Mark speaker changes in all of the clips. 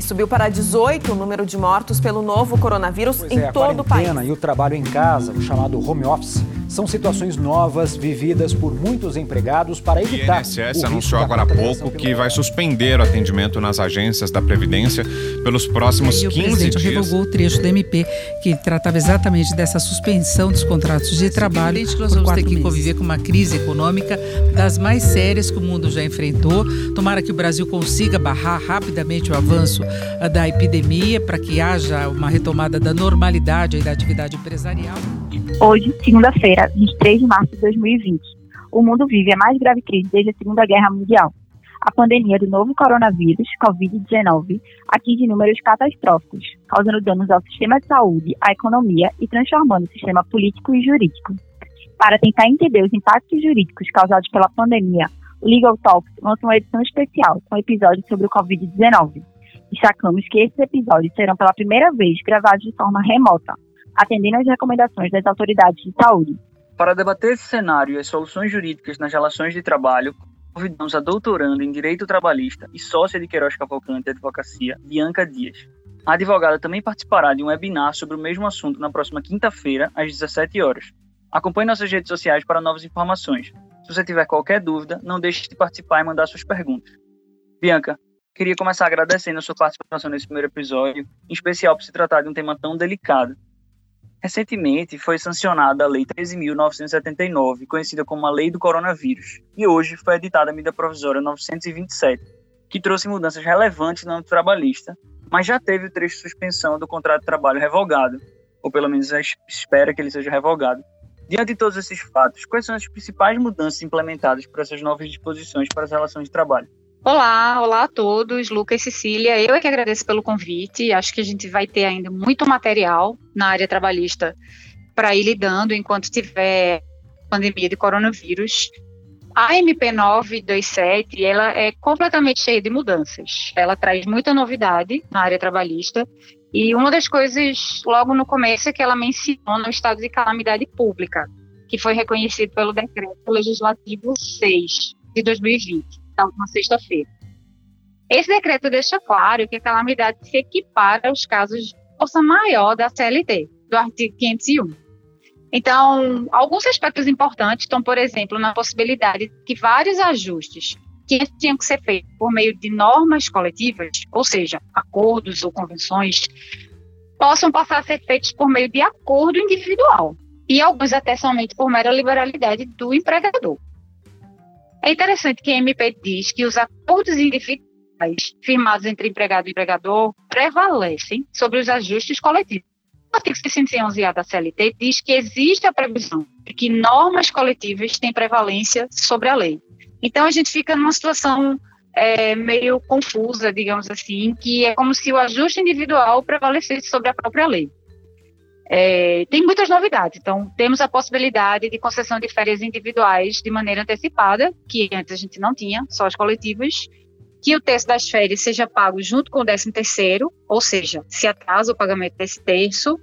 Speaker 1: e subiu para 18 o número de mortos pelo novo coronavírus
Speaker 2: pois
Speaker 1: em
Speaker 2: é,
Speaker 1: todo
Speaker 2: o
Speaker 1: país.
Speaker 2: e o trabalho em casa, o chamado home office, são situações novas vividas por muitos empregados para evitar.
Speaker 3: O INSS anunciou agora há pouco que vai suspender o atendimento nas agências da Previdência pelos próximos
Speaker 4: e
Speaker 3: 15
Speaker 4: o presidente
Speaker 3: dias.
Speaker 4: revogou o trecho do MP que tratava exatamente dessa suspensão dos contratos de trabalho.
Speaker 5: É evidente que nós vamos ter que
Speaker 4: meses.
Speaker 5: conviver com uma crise econômica das mais sérias que o mundo já enfrentou. Tomara que o Brasil consiga barrar rapidamente o avanço ah, da epidemia para que haja uma retomada da normalidade aí da atividade empresarial.
Speaker 6: Hoje, segunda-feira, 23 de março de 2020, o mundo vive a mais grave crise desde a Segunda Guerra Mundial. A pandemia do novo coronavírus, Covid-19, atinge números catastróficos, causando danos ao sistema de saúde, à economia e transformando o sistema político e jurídico. Para tentar entender os impactos jurídicos causados pela pandemia, o Legal Talks lança uma edição especial com episódios sobre o Covid-19. Destacamos que esses episódios serão pela primeira vez gravados de forma remota, atendendo às recomendações das autoridades de saúde.
Speaker 7: Para debater esse cenário e as soluções jurídicas nas relações de trabalho, convidamos a doutoranda em Direito Trabalhista e sócia de Queiroz Cavalcante Advocacia, Bianca Dias. A advogada também participará de um webinar sobre o mesmo assunto na próxima quinta-feira, às 17 horas. Acompanhe nossas redes sociais para novas informações. Se você tiver qualquer dúvida, não deixe de participar e mandar suas perguntas. Bianca, queria começar agradecendo a sua participação nesse primeiro episódio, em especial por se tratar de um tema tão delicado. Recentemente foi sancionada a Lei 13.979, conhecida como a Lei do Coronavírus, e hoje foi editada a medida provisória 927, que trouxe mudanças relevantes no âmbito trabalhista, mas já teve o trecho de suspensão do contrato de trabalho revogado, ou pelo menos espera que ele seja revogado. Diante de todos esses fatos, quais são as principais mudanças implementadas por essas novas disposições para as relações de trabalho?
Speaker 8: Olá, olá a todos, Lucas e Cecília. Eu é que agradeço pelo convite. Acho que a gente vai ter ainda muito material na área trabalhista para ir lidando enquanto tiver pandemia de coronavírus. A MP 927, ela é completamente cheia de mudanças. Ela traz muita novidade na área trabalhista e uma das coisas logo no começo é que ela menciona o estado de calamidade pública, que foi reconhecido pelo decreto legislativo 6 de 2020 na última sexta-feira. Esse decreto deixa claro que a calamidade se equipara aos casos de força maior da CLT, do artigo 501. Então, alguns aspectos importantes estão, por exemplo, na possibilidade de que vários ajustes que tinham que ser feitos por meio de normas coletivas, ou seja, acordos ou convenções, possam passar a ser feitos por meio de acordo individual, e alguns até somente por mera liberalidade do empregador. É interessante que a MP diz que os acordos individuais firmados entre empregado e empregador prevalecem sobre os ajustes coletivos. O artigo 611-A da CLT diz que existe a previsão de que normas coletivas têm prevalência sobre a lei. Então, a gente fica numa situação é, meio confusa, digamos assim, que é como se o ajuste individual prevalecesse sobre a própria lei. É, tem muitas novidades. Então, temos a possibilidade de concessão de férias individuais de maneira antecipada, que antes a gente não tinha, só as coletivas, que o terço das férias seja pago junto com o décimo terceiro, ou seja, se atrasa o pagamento desse terço,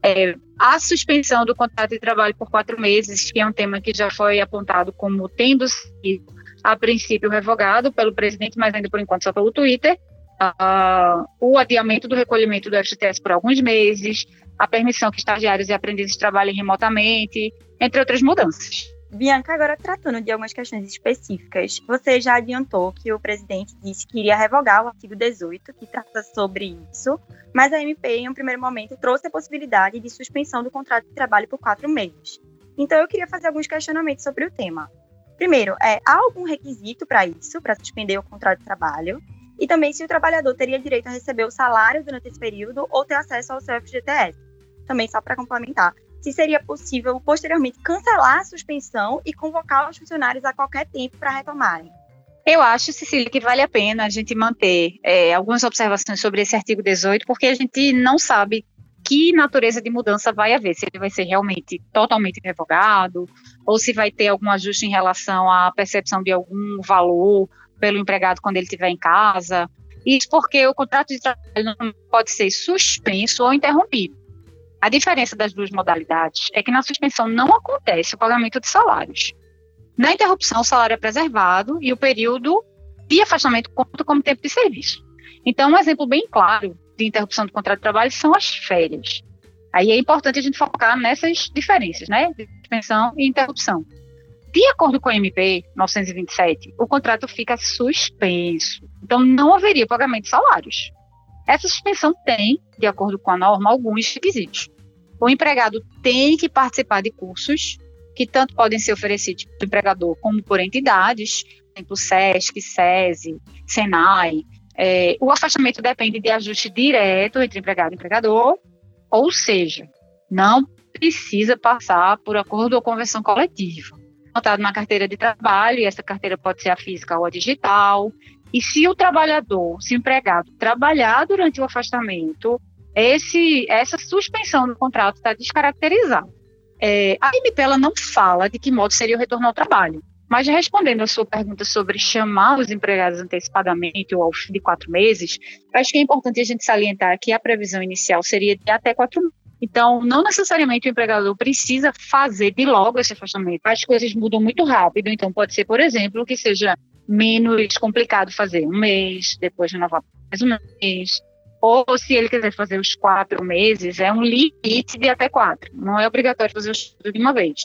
Speaker 8: é, a suspensão do contrato de trabalho por quatro meses, que é um tema que já foi apontado como tendo sido, a princípio, revogado pelo presidente, mas ainda por enquanto só pelo Twitter, uh, o adiamento do recolhimento do FGTS por alguns meses, a permissão que estagiários e aprendizes trabalhem remotamente, entre outras mudanças.
Speaker 9: Bianca, agora tratando de algumas questões específicas, você já adiantou que o presidente disse que iria revogar o artigo 18, que trata sobre isso, mas a MP, em um primeiro momento, trouxe a possibilidade de suspensão do contrato de trabalho por quatro meses. Então, eu queria fazer alguns questionamentos sobre o tema. Primeiro, é, há algum requisito para isso, para suspender o contrato de trabalho? E também se o trabalhador teria direito a receber o salário durante esse período ou ter acesso ao seu FGTS? Também só para complementar, se seria possível posteriormente cancelar a suspensão e convocar os funcionários a qualquer tempo para retomarem.
Speaker 8: Eu acho, Cecília, que vale a pena a gente manter é, algumas observações sobre esse artigo 18, porque a gente não sabe que natureza de mudança vai haver, se ele vai ser realmente totalmente revogado, ou se vai ter algum ajuste em relação à percepção de algum valor pelo empregado quando ele estiver em casa. Isso porque o contrato de trabalho não pode ser suspenso ou interrompido. A diferença das duas modalidades é que na suspensão não acontece o pagamento de salários. Na interrupção, o salário é preservado e o período de afastamento conta como tempo de serviço. Então, um exemplo bem claro de interrupção do contrato de trabalho são as férias. Aí é importante a gente focar nessas diferenças, né? De suspensão e interrupção. De acordo com a MP 927, o contrato fica suspenso. Então, não haveria pagamento de salários. Essa suspensão tem, de acordo com a norma, alguns requisitos. O empregado tem que participar de cursos que tanto podem ser oferecidos pelo empregador como por entidades, por exemplo, SESC, SESI, SENAI. É, o afastamento depende de ajuste direto entre empregado e empregador, ou seja, não precisa passar por acordo ou convenção coletiva. Notado na carteira de trabalho, e essa carteira pode ser a física ou a digital. E se o trabalhador, se o empregado trabalhar durante o afastamento, esse, essa suspensão do contrato está descaracterizada. É, a MP ela não fala de que modo seria o retorno ao trabalho, mas respondendo a sua pergunta sobre chamar os empregados antecipadamente ou ao fim de quatro meses, acho que é importante a gente salientar que a previsão inicial seria de até quatro meses. Então, não necessariamente o empregador precisa fazer de logo esse afastamento. As coisas mudam muito rápido, então pode ser, por exemplo, que seja menos complicado fazer um mês, depois renovar mais um mês, ou se ele quiser fazer os quatro meses, é um limite de até quatro. Não é obrigatório fazer os de uma vez.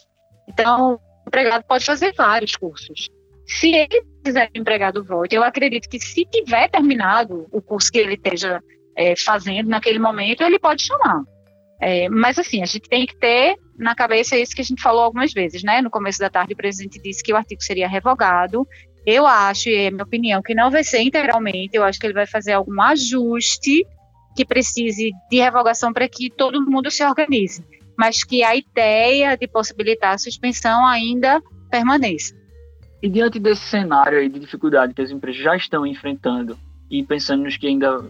Speaker 8: Então, o empregado pode fazer vários cursos. Se ele quiser que o empregado volte, eu acredito que se tiver terminado o curso que ele esteja é, fazendo naquele momento, ele pode chamar. É, mas assim, a gente tem que ter na cabeça isso que a gente falou algumas vezes, né? No começo da tarde, o presidente disse que o artigo seria revogado eu acho, e é minha opinião, que não vai ser integralmente. Eu acho que ele vai fazer algum ajuste que precise de revogação para que todo mundo se organize. Mas que a ideia de possibilitar a suspensão ainda permaneça.
Speaker 7: E diante desse cenário aí de dificuldade que as empresas já estão enfrentando, e pensando nos que ainda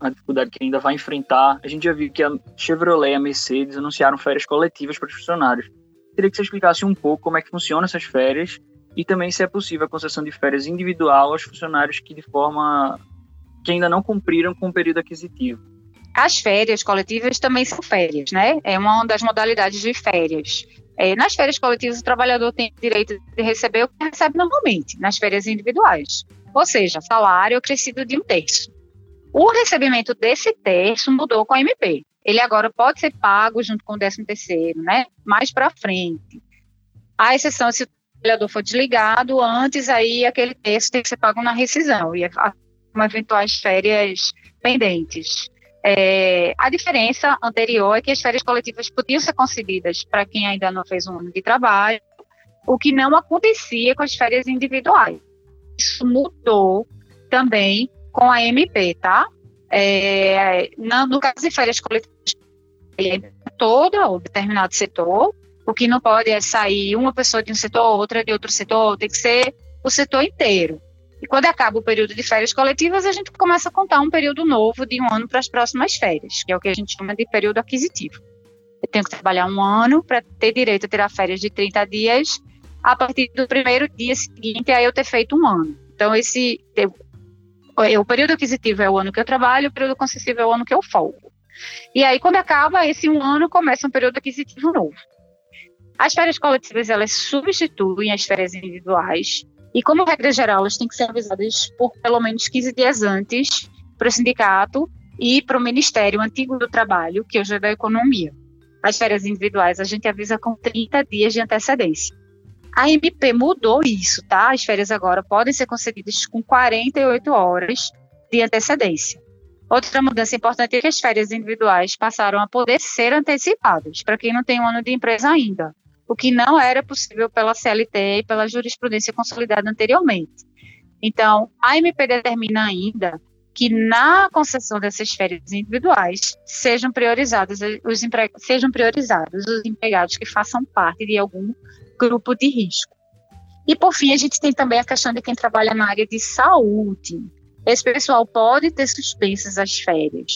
Speaker 7: a dificuldade que ainda vai enfrentar, a gente já viu que a Chevrolet e a Mercedes anunciaram férias coletivas para os funcionários. Queria que você explicasse um pouco como é que funcionam essas férias e também se é possível a concessão de férias individual aos funcionários que de forma que ainda não cumpriram com o período aquisitivo.
Speaker 8: As férias coletivas também são férias, né? É uma das modalidades de férias. É, nas férias coletivas, o trabalhador tem direito de receber o que recebe normalmente, nas férias individuais. Ou seja, salário acrescido de um terço. O recebimento desse terço mudou com a MP. Ele agora pode ser pago junto com o décimo terceiro, né? Mais para frente. A exceção se trabalhador for desligado, antes aí aquele texto tem que ser pago na rescisão e com eventuais férias pendentes. É, a diferença anterior é que as férias coletivas podiam ser concedidas para quem ainda não fez um ano de trabalho, o que não acontecia com as férias individuais. Isso mudou também com a MP, tá? É, no caso de férias coletivas, toda ou determinado setor, o que não pode é sair uma pessoa de um setor, outra de outro setor, tem que ser o setor inteiro. E quando acaba o período de férias coletivas, a gente começa a contar um período novo de um ano para as próximas férias, que é o que a gente chama de período aquisitivo. Eu tenho que trabalhar um ano para ter direito a tirar férias de 30 dias a partir do primeiro dia seguinte aí eu ter feito um ano. Então, esse o período aquisitivo é o ano que eu trabalho, o período concessivo é o ano que eu folgo. E aí, quando acaba esse um ano, começa um período aquisitivo novo. As férias coletivas, elas substituem as férias individuais e, como regra geral, elas têm que ser avisadas por pelo menos 15 dias antes para o sindicato e para o Ministério Antigo do Trabalho, que hoje é da Economia. As férias individuais a gente avisa com 30 dias de antecedência. A MP mudou isso, tá? As férias agora podem ser concedidas com 48 horas de antecedência. Outra mudança importante é que as férias individuais passaram a poder ser antecipadas para quem não tem um ano de empresa ainda o que não era possível pela CLT e pela jurisprudência consolidada anteriormente. Então, a MP determina ainda que na concessão dessas férias individuais sejam priorizados os sejam priorizados os empregados que façam parte de algum grupo de risco. E por fim, a gente tem também a questão de quem trabalha na área de saúde. Esse pessoal pode ter suspensas as férias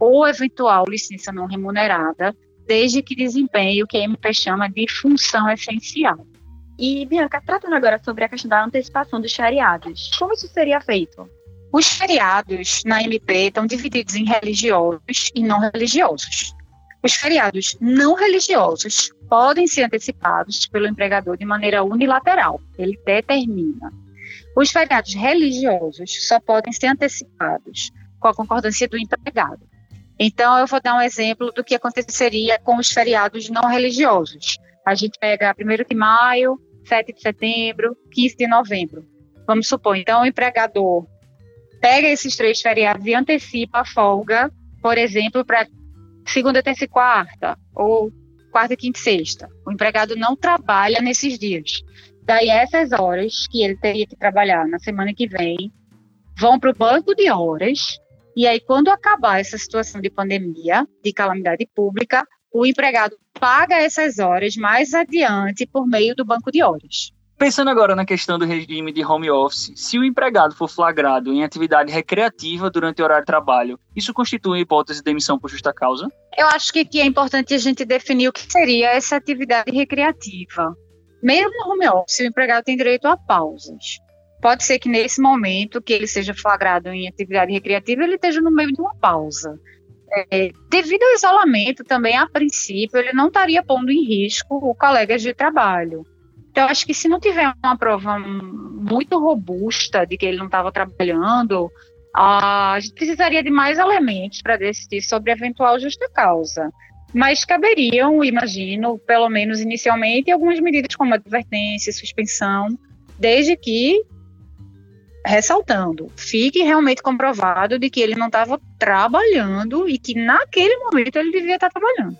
Speaker 8: ou eventual licença não remunerada desde que desempenhe o que a MP chama de função essencial.
Speaker 9: E, Bianca, tratando agora sobre a questão da antecipação dos feriados, como isso seria feito?
Speaker 8: Os feriados na MP estão divididos em religiosos e não religiosos. Os feriados não religiosos podem ser antecipados pelo empregador de maneira unilateral, ele determina. Os feriados religiosos só podem ser antecipados com a concordância do empregado. Então, eu vou dar um exemplo do que aconteceria com os feriados não religiosos. A gente pega 1 de maio, 7 de setembro, 15 de novembro. Vamos supor, então, o empregador pega esses três feriados e antecipa a folga, por exemplo, para segunda, terça e quarta, ou quarta, quinta e sexta. O empregado não trabalha nesses dias. Daí, essas horas que ele teria que trabalhar na semana que vem vão para o banco de horas. E aí, quando acabar essa situação de pandemia, de calamidade pública, o empregado paga essas horas mais adiante por meio do banco de horas.
Speaker 7: Pensando agora na questão do regime de home office, se o empregado for flagrado em atividade recreativa durante o horário de trabalho, isso constitui hipótese de demissão por justa causa?
Speaker 8: Eu acho que aqui é importante a gente definir o que seria essa atividade recreativa. Mesmo no home office, o empregado tem direito a pausas. Pode ser que nesse momento que ele seja flagrado em atividade recreativa, ele esteja no meio de uma pausa. É, devido ao isolamento, também a princípio, ele não estaria pondo em risco o colegas de trabalho. Então, acho que se não tiver uma prova muito robusta de que ele não estava trabalhando, a gente precisaria de mais elementos para decidir sobre eventual justa causa. Mas caberiam, imagino, pelo menos inicialmente, algumas medidas como advertência, suspensão, desde que, ressaltando, fique realmente comprovado de que ele não estava trabalhando e que naquele momento ele devia estar trabalhando.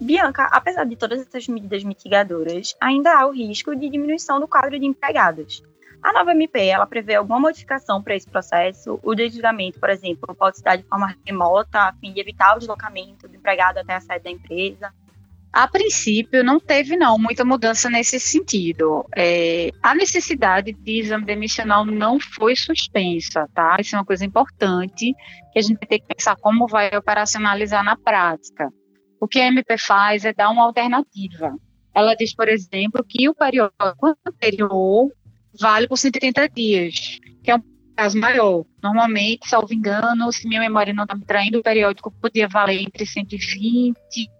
Speaker 9: Bianca, apesar de todas essas medidas mitigadoras, ainda há o risco de diminuição do quadro de empregados. A nova MP, ela prevê alguma modificação para esse processo? O desligamento, por exemplo, pode se dar de forma remota, a fim de evitar o deslocamento do empregado até a sede da empresa?
Speaker 8: A princípio, não teve não muita mudança nesse sentido. É, a necessidade de exame demissional não foi suspensa, tá? Isso é uma coisa importante que a gente tem que pensar como vai operacionalizar na prática. O que a MP faz é dar uma alternativa. Ela diz, por exemplo, que o período anterior vale por 180 dias, que é um prazo maior. Normalmente, salvo engano, se minha memória não está me traindo, o periódico podia valer entre 120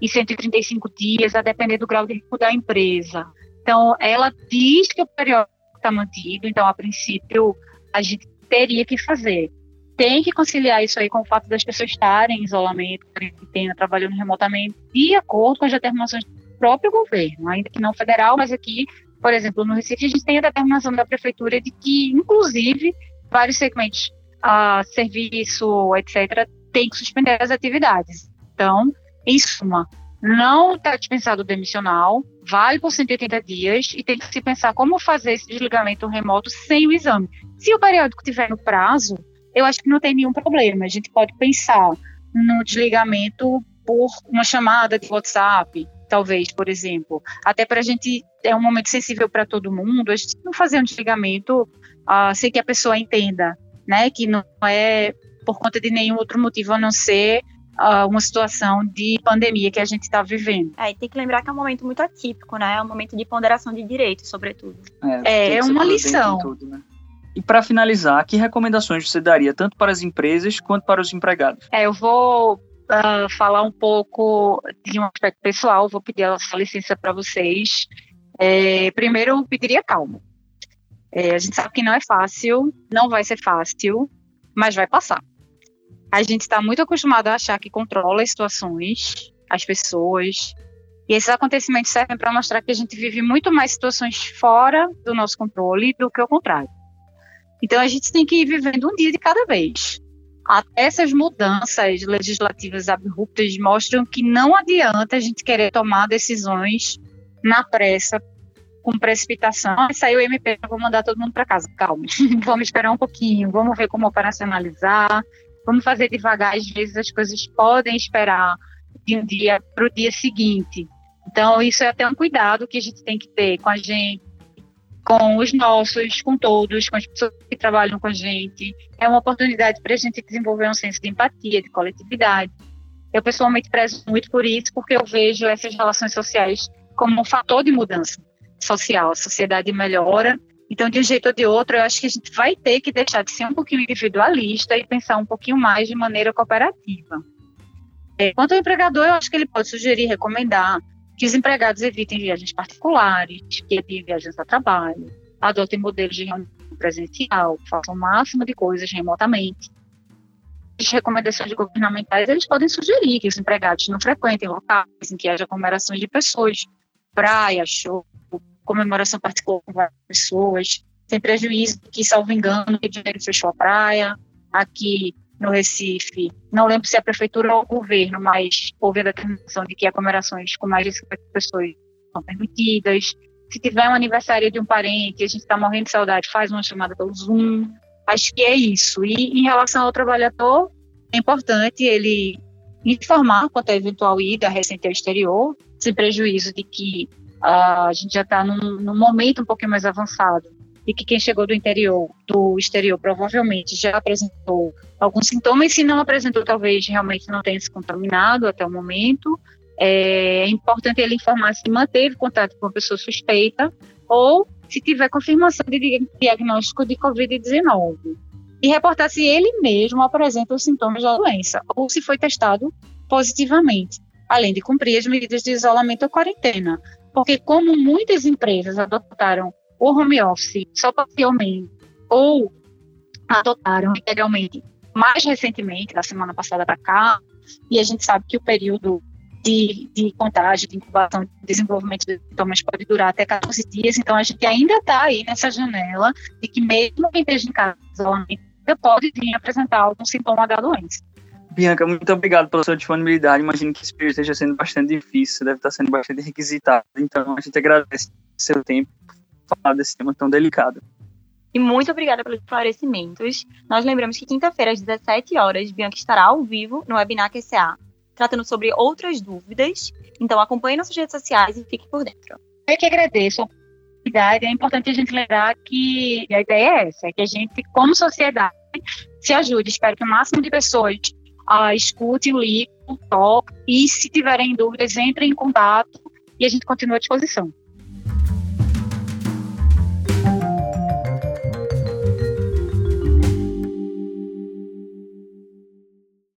Speaker 8: e 135 dias, a depender do grau de risco da empresa. Então, ela diz que o periódico está mantido, então, a princípio, a gente teria que fazer tem que conciliar isso aí com o fato das pessoas estarem em isolamento, quarentena, trabalhando remotamente, de acordo com as determinações do próprio governo, ainda que não federal, mas aqui, por exemplo, no Recife, a gente tem a determinação da prefeitura de que, inclusive, vários segmentos, uh, serviço, etc., tem que suspender as atividades. Então, em suma, não está dispensado o demissional, vale por 180 dias e tem que se pensar como fazer esse desligamento remoto sem o exame. Se o periódico tiver no prazo, eu acho que não tem nenhum problema. A gente pode pensar no desligamento por uma chamada de WhatsApp, talvez, por exemplo. Até para a gente, é um momento sensível para todo mundo, a gente não fazer um desligamento uh, sem que a pessoa entenda, né, que não é por conta de nenhum outro motivo a não ser uh, uma situação de pandemia que a gente está vivendo.
Speaker 9: É, e tem que lembrar que é um momento muito atípico, né? É um momento de ponderação de direitos, sobretudo.
Speaker 8: É, é, é uma lição. Tudo, né?
Speaker 7: E para finalizar, que recomendações você daria tanto para as empresas quanto para os empregados?
Speaker 8: É, eu vou uh, falar um pouco de um aspecto pessoal, vou pedir essa licença para vocês. É, primeiro, eu pediria calma. É, a gente sabe que não é fácil, não vai ser fácil, mas vai passar. A gente está muito acostumado a achar que controla as situações, as pessoas, e esses acontecimentos servem para mostrar que a gente vive muito mais situações fora do nosso controle do que o contrário. Então a gente tem que ir vivendo um dia de cada vez. Até essas mudanças legislativas abruptas mostram que não adianta a gente querer tomar decisões na pressa, com precipitação. Ah, saiu o MP, vou mandar todo mundo para casa. Calma, vamos esperar um pouquinho, vamos ver como operacionalizar, vamos fazer devagar. Às vezes as coisas podem esperar de um dia para o dia seguinte. Então, isso é até um cuidado que a gente tem que ter com a gente, com os nossos, com todos, com as pessoas que trabalham com a gente. É uma oportunidade para a gente desenvolver um senso de empatia, de coletividade. Eu pessoalmente prezo muito por isso, porque eu vejo essas relações sociais como um fator de mudança social. A sociedade melhora. Então, de um jeito ou de outro, eu acho que a gente vai ter que deixar de ser um pouquinho individualista e pensar um pouquinho mais de maneira cooperativa. É, quanto ao empregador, eu acho que ele pode sugerir, recomendar que os empregados evitem viagens particulares, que evitem viagens a trabalho, adotem modelos de reunião presencial, façam o máximo de coisas remotamente. recomendações governamentais, eles podem sugerir que os empregados não frequentem locais em que haja aglomerações de pessoas, praia, show, comemoração particular com várias pessoas, sem prejuízo que, salvo engano, o Janeiro fechou a praia, aqui no Recife, não lembro se é a prefeitura ou o governo, mas houve a determinação de que aglomerações com mais de 50 pessoas são permitidas. Se tiver um aniversário de um parente, a gente está morrendo de saudade, faz uma chamada pelo Zoom. Acho que é isso. E em relação ao trabalhador, é importante ele informar quanto à eventual ida recente ao exterior, sem prejuízo de que a gente já está num, num momento um pouquinho mais avançado e que quem chegou do interior, do exterior, provavelmente já apresentou alguns sintomas, se não apresentou, talvez realmente não tenha se contaminado até o momento. É importante ele informar se manteve contato com a pessoa suspeita ou se tiver confirmação de diagnóstico de Covid-19. E reportar se ele mesmo apresenta os sintomas da doença ou se foi testado positivamente, além de cumprir as medidas de isolamento ou quarentena. Porque, como muitas empresas adotaram o home office só parcialmente ou adotaram integralmente mais recentemente, da semana passada para cá, e a gente sabe que o período de, de contágio, de incubação, de desenvolvimento de sintomas pode durar até 14 dias, então a gente ainda está aí nessa janela de que mesmo quem esteja em casa isolamento pode vir apresentar algum sintoma da doença.
Speaker 7: Bianca, muito obrigado pela sua disponibilidade. Imagino que esse período esteja sendo bastante difícil, deve estar sendo bastante requisitado. Então, a gente agradece o seu tempo falar desse tema tão delicado.
Speaker 9: E muito obrigada pelos esclarecimentos. Nós lembramos que quinta-feira, às 17 horas, Bianca estará ao vivo no webinar QCA, tratando sobre outras dúvidas. Então acompanhe nossas redes sociais e fique por dentro.
Speaker 8: Eu que agradeço a oportunidade. É importante a gente lembrar que a ideia é essa, é que a gente, como sociedade, se ajude. Espero que o máximo de pessoas escute o livro, toque e, se tiverem dúvidas, entrem em contato e a gente continua à disposição.